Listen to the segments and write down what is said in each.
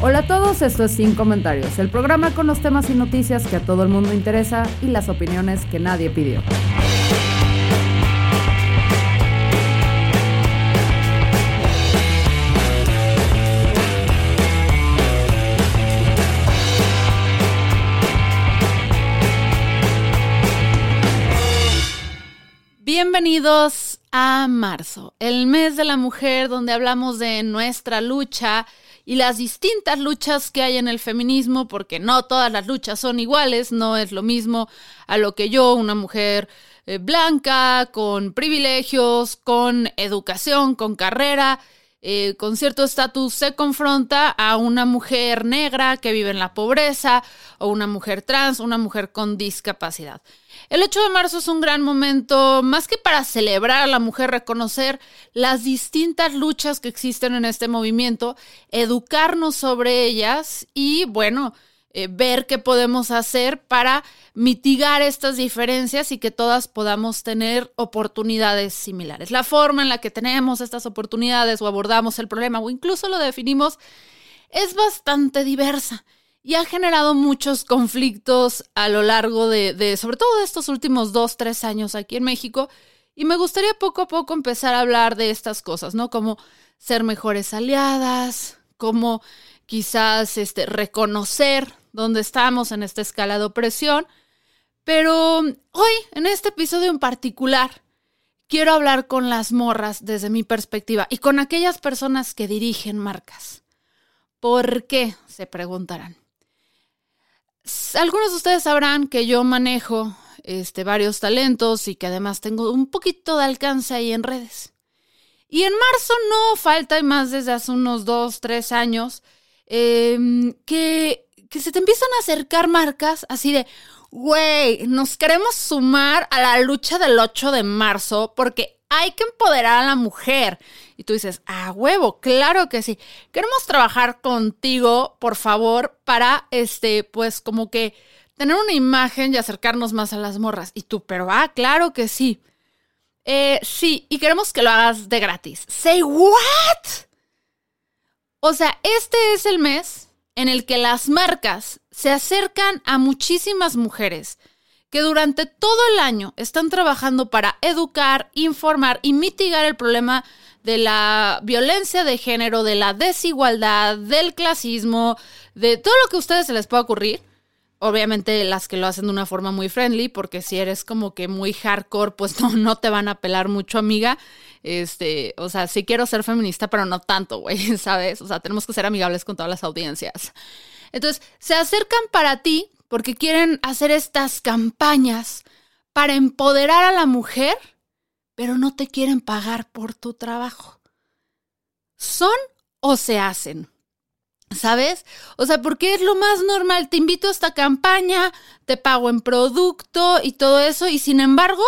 Hola a todos, esto es Sin Comentarios, el programa con los temas y noticias que a todo el mundo interesa y las opiniones que nadie pidió. Bienvenidos a marzo, el mes de la mujer donde hablamos de nuestra lucha y las distintas luchas que hay en el feminismo, porque no todas las luchas son iguales, no es lo mismo a lo que yo, una mujer eh, blanca, con privilegios, con educación, con carrera, eh, con cierto estatus se confronta a una mujer negra que vive en la pobreza o una mujer trans, una mujer con discapacidad. El 8 de marzo es un gran momento, más que para celebrar a la mujer, reconocer las distintas luchas que existen en este movimiento, educarnos sobre ellas y, bueno, eh, ver qué podemos hacer para mitigar estas diferencias y que todas podamos tener oportunidades similares. La forma en la que tenemos estas oportunidades o abordamos el problema o incluso lo definimos es bastante diversa y ha generado muchos conflictos a lo largo de, de sobre todo de estos últimos dos, tres años aquí en México. Y me gustaría poco a poco empezar a hablar de estas cosas, ¿no? Como ser mejores aliadas, como quizás este, reconocer dónde estamos en esta escala de opresión. Pero hoy, en este episodio en particular, quiero hablar con las morras desde mi perspectiva y con aquellas personas que dirigen marcas. ¿Por qué? Se preguntarán. Algunos de ustedes sabrán que yo manejo este, varios talentos y que además tengo un poquito de alcance ahí en redes. Y en marzo no falta, y más desde hace unos dos, tres años, em, que que se te empiezan a acercar marcas así de, güey, nos queremos sumar a la lucha del 8 de marzo porque hay que empoderar a la mujer. Y tú dices, ah, huevo, claro que sí. Queremos trabajar contigo, por favor, para, este, pues como que tener una imagen y acercarnos más a las morras. Y tú, pero, ah, claro que sí. Eh, sí, y queremos que lo hagas de gratis. Say what? O sea, este es el mes en el que las marcas se acercan a muchísimas mujeres que durante todo el año están trabajando para educar, informar y mitigar el problema de la violencia de género, de la desigualdad, del clasismo, de todo lo que a ustedes se les pueda ocurrir. Obviamente las que lo hacen de una forma muy friendly, porque si eres como que muy hardcore, pues no, no te van a pelar mucho, amiga. Este, o sea, sí quiero ser feminista, pero no tanto, güey, ¿sabes? O sea, tenemos que ser amigables con todas las audiencias. Entonces, se acercan para ti porque quieren hacer estas campañas para empoderar a la mujer, pero no te quieren pagar por tu trabajo. ¿Son o se hacen? ¿Sabes? O sea, porque es lo más normal. Te invito a esta campaña, te pago en producto y todo eso, y sin embargo,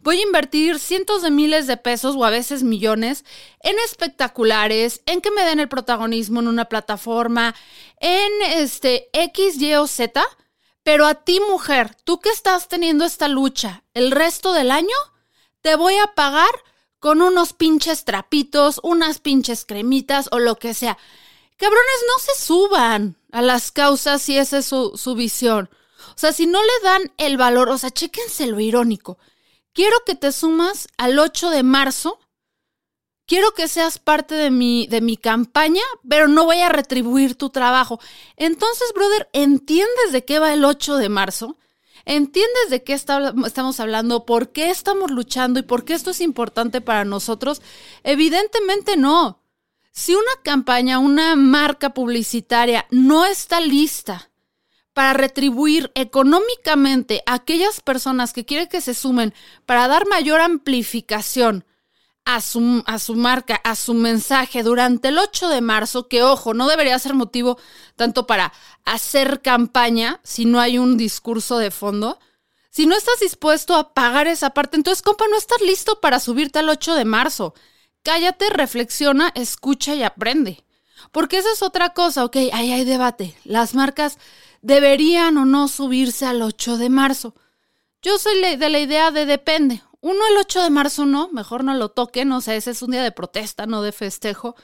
voy a invertir cientos de miles de pesos o a veces millones en espectaculares, en que me den el protagonismo en una plataforma, en este X, Y o Z. Pero a ti, mujer, tú que estás teniendo esta lucha el resto del año, te voy a pagar con unos pinches trapitos, unas pinches cremitas o lo que sea. Cabrones, no se suban a las causas si esa es su, su visión. O sea, si no le dan el valor, o sea, chéquense lo irónico quiero que te sumas al 8 de marzo. Quiero que seas parte de mi, de mi campaña, pero no voy a retribuir tu trabajo. Entonces, brother, ¿entiendes de qué va el 8 de marzo? ¿Entiendes de qué estamos hablando? ¿Por qué estamos luchando? ¿Y por qué esto es importante para nosotros? Evidentemente no. Si una campaña, una marca publicitaria no está lista para retribuir económicamente a aquellas personas que quieren que se sumen para dar mayor amplificación a su, a su marca, a su mensaje durante el 8 de marzo, que ojo, no debería ser motivo tanto para hacer campaña si no hay un discurso de fondo. Si no estás dispuesto a pagar esa parte, entonces, compa, no estás listo para subirte al 8 de marzo. Cállate, reflexiona, escucha y aprende. Porque esa es otra cosa, ok, ahí hay debate. Las marcas deberían o no subirse al 8 de marzo. Yo soy de la idea de depende. Uno el 8 de marzo no, mejor no lo toquen, o sea, ese es un día de protesta, no de festejo.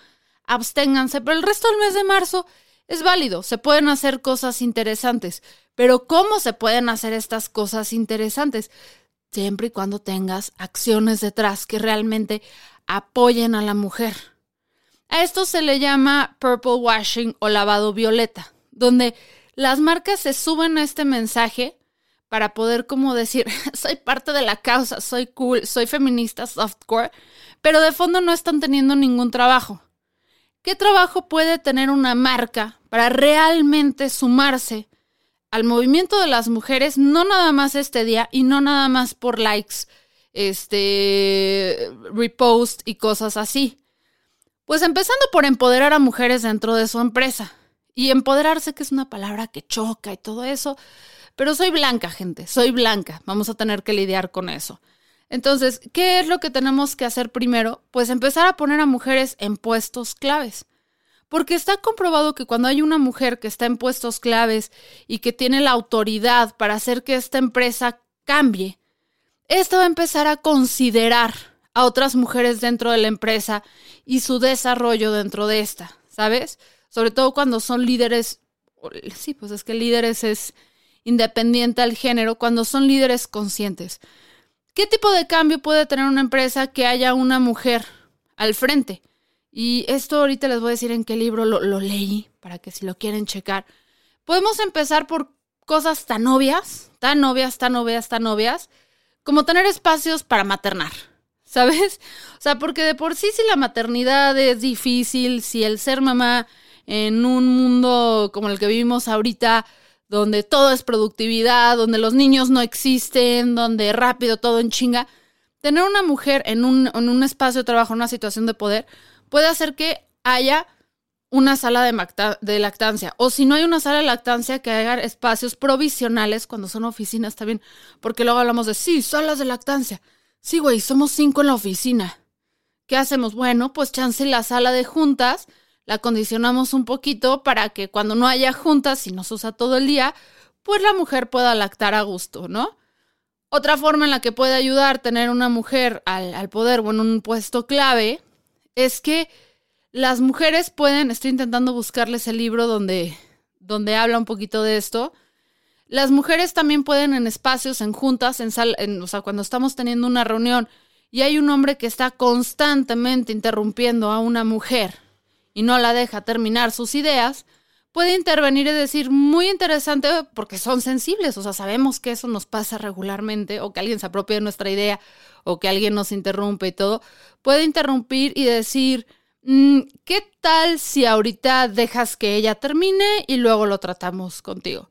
Absténganse, pero el resto del mes de marzo es válido, se pueden hacer cosas interesantes. Pero ¿cómo se pueden hacer estas cosas interesantes? Siempre y cuando tengas acciones detrás que realmente apoyen a la mujer. A esto se le llama purple washing o lavado violeta, donde las marcas se suben a este mensaje para poder como decir, soy parte de la causa, soy cool, soy feminista softcore, pero de fondo no están teniendo ningún trabajo. ¿Qué trabajo puede tener una marca para realmente sumarse al movimiento de las mujeres, no nada más este día y no nada más por likes, este, repost y cosas así? Pues empezando por empoderar a mujeres dentro de su empresa. Y empoderarse, que es una palabra que choca y todo eso, pero soy blanca, gente, soy blanca. Vamos a tener que lidiar con eso. Entonces, ¿qué es lo que tenemos que hacer primero? Pues empezar a poner a mujeres en puestos claves. Porque está comprobado que cuando hay una mujer que está en puestos claves y que tiene la autoridad para hacer que esta empresa cambie, esta va a empezar a considerar a otras mujeres dentro de la empresa y su desarrollo dentro de esta, ¿sabes? Sobre todo cuando son líderes, sí, pues es que líderes es independiente al género cuando son líderes conscientes. ¿Qué tipo de cambio puede tener una empresa que haya una mujer al frente? Y esto ahorita les voy a decir en qué libro lo, lo leí, para que si lo quieren checar. Podemos empezar por cosas tan obvias, tan obvias, tan obvias, tan obvias, como tener espacios para maternar. ¿Sabes? O sea, porque de por sí si la maternidad es difícil, si el ser mamá en un mundo como el que vivimos ahorita donde todo es productividad, donde los niños no existen, donde rápido todo en chinga, tener una mujer en un, en un espacio de trabajo, en una situación de poder, puede hacer que haya una sala de, lactancia. O si no hay una sala de lactancia, que haya espacios provisionales cuando son oficinas también. Porque luego hablamos de, sí, salas de lactancia. Sí, güey, somos cinco en la oficina. ¿Qué hacemos? Bueno, pues chance la sala de juntas la condicionamos un poquito para que cuando no haya juntas y nos usa todo el día, pues la mujer pueda lactar a gusto, ¿no? Otra forma en la que puede ayudar tener una mujer al, poder o en un puesto clave es que las mujeres pueden, estoy intentando buscarles el libro donde, donde habla un poquito de esto, las mujeres también pueden en espacios, en juntas, en, sal, o sea, cuando estamos teniendo una reunión y hay un hombre que está constantemente interrumpiendo a una mujer y no la deja terminar sus ideas, puede intervenir y decir, muy interesante porque son sensibles, o sea, sabemos que eso nos pasa regularmente, o que alguien se apropia de nuestra idea, o que alguien nos interrumpe y todo, puede interrumpir y decir, ¿qué tal si ahorita dejas que ella termine y luego lo tratamos contigo?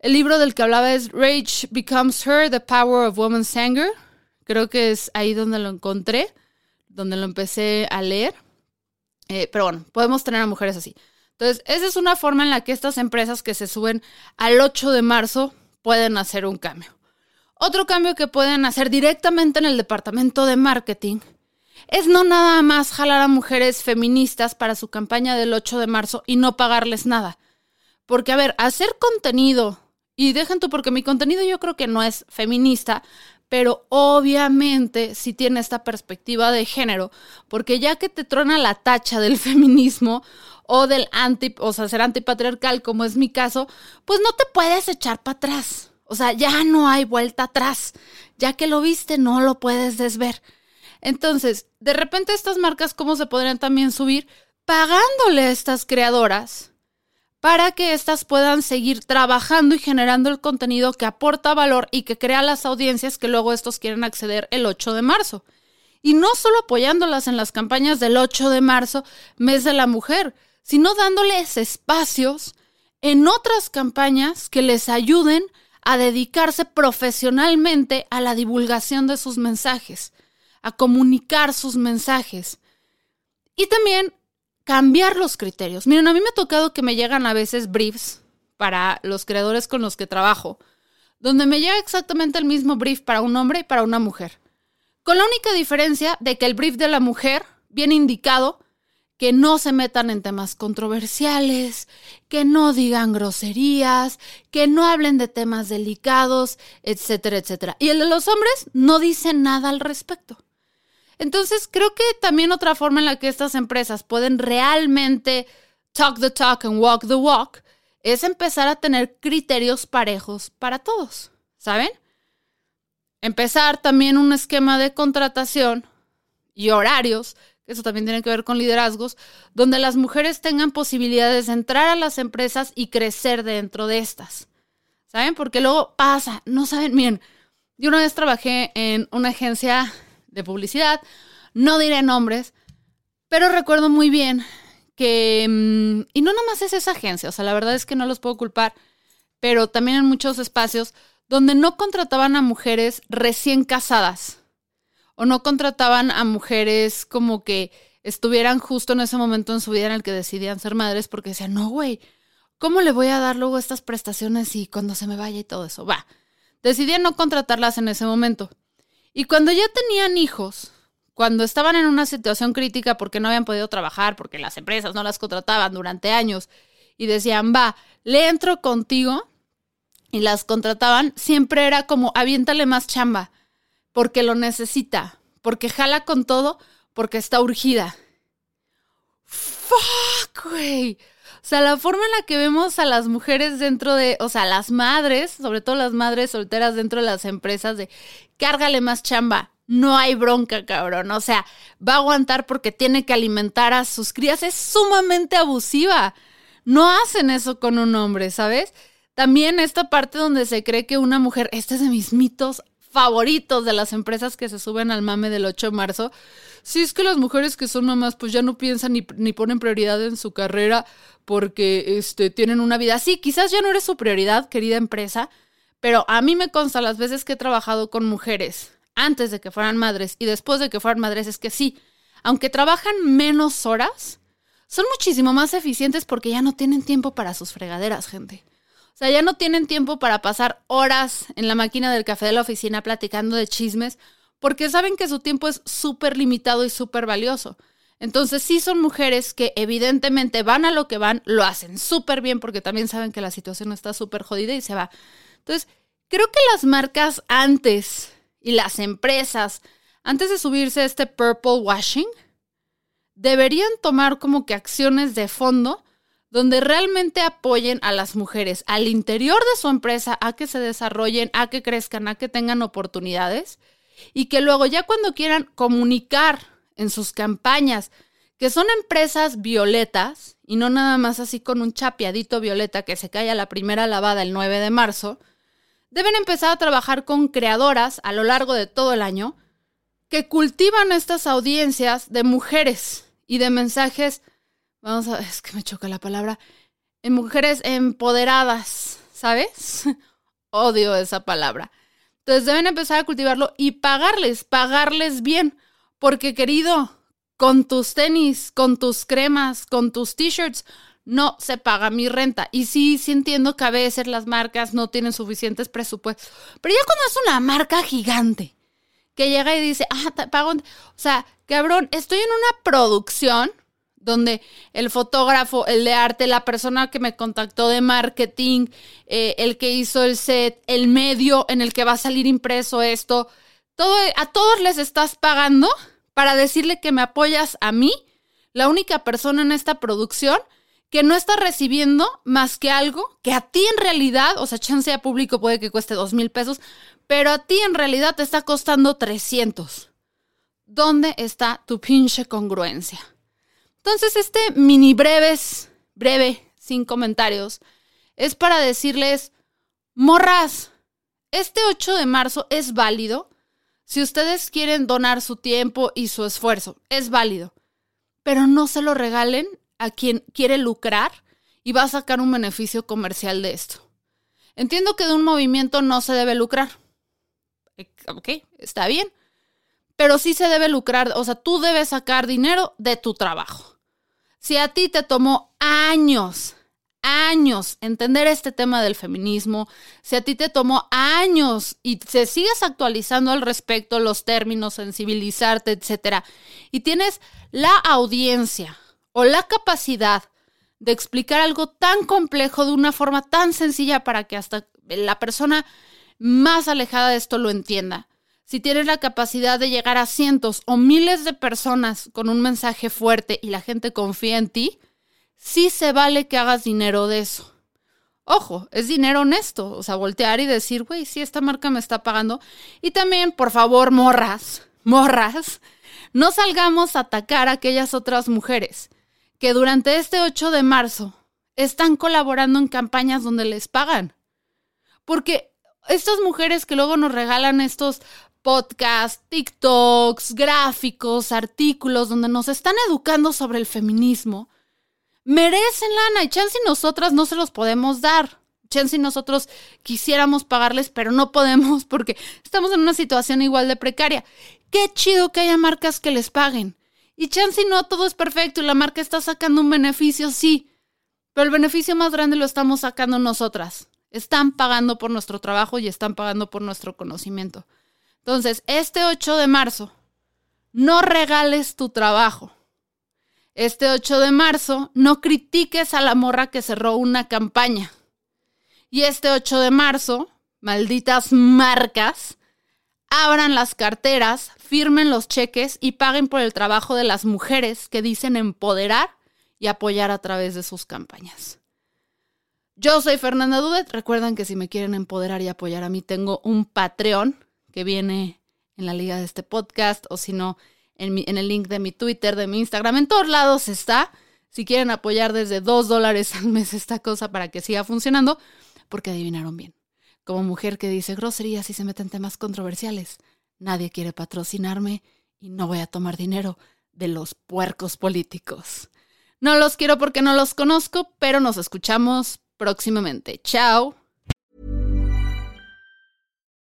El libro del que hablaba es Rage Becomes Her, The Power of Woman's Anger. Creo que es ahí donde lo encontré, donde lo empecé a leer. Eh, pero bueno, podemos tener a mujeres así. Entonces, esa es una forma en la que estas empresas que se suben al 8 de marzo pueden hacer un cambio. Otro cambio que pueden hacer directamente en el departamento de marketing es no nada más jalar a mujeres feministas para su campaña del 8 de marzo y no pagarles nada. Porque, a ver, hacer contenido, y dejen tú porque mi contenido yo creo que no es feminista, pero obviamente sí tiene esta perspectiva de género, porque ya que te trona la tacha del feminismo o del anti, o sea, ser antipatriarcal, como es mi caso, pues no te puedes echar para atrás. O sea, ya no hay vuelta atrás. Ya que lo viste, no lo puedes desver. Entonces, de repente estas marcas, ¿cómo se podrían también subir? Pagándole a estas creadoras para que éstas puedan seguir trabajando y generando el contenido que aporta valor y que crea las audiencias que luego estos quieren acceder el 8 de marzo. Y no solo apoyándolas en las campañas del 8 de marzo, mes de la mujer, sino dándoles espacios en otras campañas que les ayuden a dedicarse profesionalmente a la divulgación de sus mensajes, a comunicar sus mensajes. Y también cambiar los criterios. Miren, a mí me ha tocado que me llegan a veces briefs para los creadores con los que trabajo, donde me llega exactamente el mismo brief para un hombre y para una mujer. Con la única diferencia de que el brief de la mujer viene indicado que no se metan en temas controversiales, que no digan groserías, que no hablen de temas delicados, etcétera, etcétera. Y el de los hombres no dice nada al respecto. Entonces, creo que también otra forma en la que estas empresas pueden realmente talk the talk and walk the walk es empezar a tener criterios parejos para todos, ¿saben? Empezar también un esquema de contratación y horarios eso también tiene que ver con liderazgos, donde las mujeres tengan posibilidades de entrar a las empresas y crecer dentro de estas. ¿Saben? Porque luego pasa, no saben, miren, yo una vez trabajé en una agencia de publicidad, no diré nombres, pero recuerdo muy bien que, mm, y no nomás es esa agencia, o sea, la verdad es que no los puedo culpar, pero también en muchos espacios donde no contrataban a mujeres recién casadas o no contrataban a mujeres como que estuvieran justo en ese momento en su vida en el que decidían ser madres porque decían, no, güey, ¿cómo le voy a dar luego estas prestaciones y cuando se me vaya y todo eso? Va, decidían no contratarlas en ese momento. Y cuando ya tenían hijos, cuando estaban en una situación crítica porque no habían podido trabajar, porque las empresas no las contrataban durante años y decían, va, le entro contigo y las contrataban, siempre era como, aviéntale más chamba porque lo necesita, porque jala con todo, porque está urgida. Fuck, güey. Sea, la forma en la que vemos a las mujeres dentro de, o sea, las madres, sobre todo las madres solteras dentro de las empresas, de cárgale más chamba. No hay bronca, cabrón. O sea, va a aguantar porque tiene que alimentar a sus crías. Es sumamente abusiva. No hacen eso con un hombre, ¿sabes? También esta parte donde se cree que una mujer, este es de mis mitos favoritos de las empresas que se suben al mame del 8 de marzo. Si es que las mujeres que son mamás pues ya no piensan ni, ni, ponen prioridad en su carrera porque este, tienen una vida. Sí, quizás ya no eres su prioridad, querida empresa, pero a mí me consta las veces que he trabajado con mujeres antes de que fueran madres y después de que fueran madres es que sí, aunque trabajan menos horas, son muchísimo más eficientes porque ya no tienen tiempo para sus fregaderas, gente. O sea, ya no tienen tiempo para pasar horas en la máquina del café de la oficina platicando de chismes, porque saben que su tiempo es súper limitado y súper valioso. Entonces sí son mujeres que evidentemente van a lo que van, lo hacen súper bien porque también saben que la situación está súper jodida y se va. Entonces, creo que las marcas antes y las empresas, antes de subirse a este purple washing, deberían tomar como que acciones de fondo donde realmente apoyen a las mujeres al interior de su empresa a que se desarrollen, a que crezcan, a que tengan oportunidades y que luego ya cuando quieran comunicar en sus campañas que son empresas violetas y no nada más así con un chapeadito violeta que se cae a la primera lavada el 9 de marzo, deben empezar a trabajar con creadoras a lo largo de todo el año que cultivan estas audiencias de mujeres y de mensajes vamos a, es que me choca la palabra, en mujeres empoderadas, ¿sabes? Odio esa palabra. Entonces deben empezar a cultivarlo y pagarles, pagarles bien, porque querido, con tus tenis, con tus cremas, con tus t-shirts, no se paga mi renta. Y sí, sí entiendo que a veces las marcas no tienen suficientes presupuestos. Pero ya cuando es una marca gigante que llega y dice, ah, te pago. O sea, cabrón, estoy en una producción donde el fotógrafo, el de arte, la persona que me contactó de marketing, eh, el que hizo el set, el medio en el que va a salir impreso esto, todo, a todos les estás pagando para decirle que me apoyas a mí, la única persona en esta producción que no está recibiendo más que algo que a ti en realidad, o sea, chance a público puede que cueste dos mil pesos, pero a ti en realidad te está costando 300. ¿Dónde está tu pinche congruencia? Entonces, este mini breves, breve, sin comentarios, es para decirles, morras, este 8 de marzo es válido si ustedes quieren donar su tiempo y su esfuerzo, es válido, pero no se lo regalen a quien quiere lucrar y va a sacar un beneficio comercial de esto. Entiendo que de un movimiento no se debe lucrar. Ok, está bien. pero sí se debe lucrar, o sea, tú debes sacar dinero de tu trabajo. Si a ti te tomó años, años entender este tema del feminismo, si a ti te tomó años y te sigues actualizando al respecto, los términos, sensibilizarte, etcétera, y tienes la audiencia o la capacidad de explicar algo tan complejo de una forma tan sencilla para que hasta la persona más alejada de esto lo entienda. Si tienes la capacidad de llegar a cientos o miles de personas con un mensaje fuerte y la gente confía en ti, sí se vale que hagas dinero de eso. Ojo, es dinero honesto, o sea, voltear y decir, güey, sí, esta marca me está pagando. Y también, por favor, morras, morras, no salgamos a atacar a aquellas otras mujeres que durante este 8 de marzo están colaborando en campañas donde les pagan. Porque estas mujeres que luego nos regalan estos podcasts, TikToks, gráficos, artículos donde nos están educando sobre el feminismo, merecen lana y chance y nosotras no se los podemos dar. Chance y nosotros quisiéramos pagarles, pero no podemos porque estamos en una situación igual de precaria. Qué chido que haya marcas que les paguen. Y chance no todo es perfecto y la marca está sacando un beneficio, sí. Pero el beneficio más grande lo estamos sacando nosotras. Están pagando por nuestro trabajo y están pagando por nuestro conocimiento. Entonces, este 8 de marzo, no regales tu trabajo. Este 8 de marzo, no critiques a la morra que cerró una campaña. Y este 8 de marzo, malditas marcas, abran las carteras, firmen los cheques y paguen por el trabajo de las mujeres que dicen empoderar y apoyar a través de sus campañas. Yo soy Fernanda Dudet. Recuerden que si me quieren empoderar y apoyar a mí, tengo un Patreon que viene en la liga de este podcast o si no, en, en, el link de mi Twitter, de mi Instagram. En todos lados está. Si quieren apoyar desde dos dólares al mes esta cosa para que siga funcionando, porque adivinaron bien. Como mujer que dice groserías y se mete en temas controversiales, nadie quiere patrocinarme y no voy a tomar dinero de los puercos políticos. No los quiero porque no los conozco, pero nos escuchamos próximamente. Chao.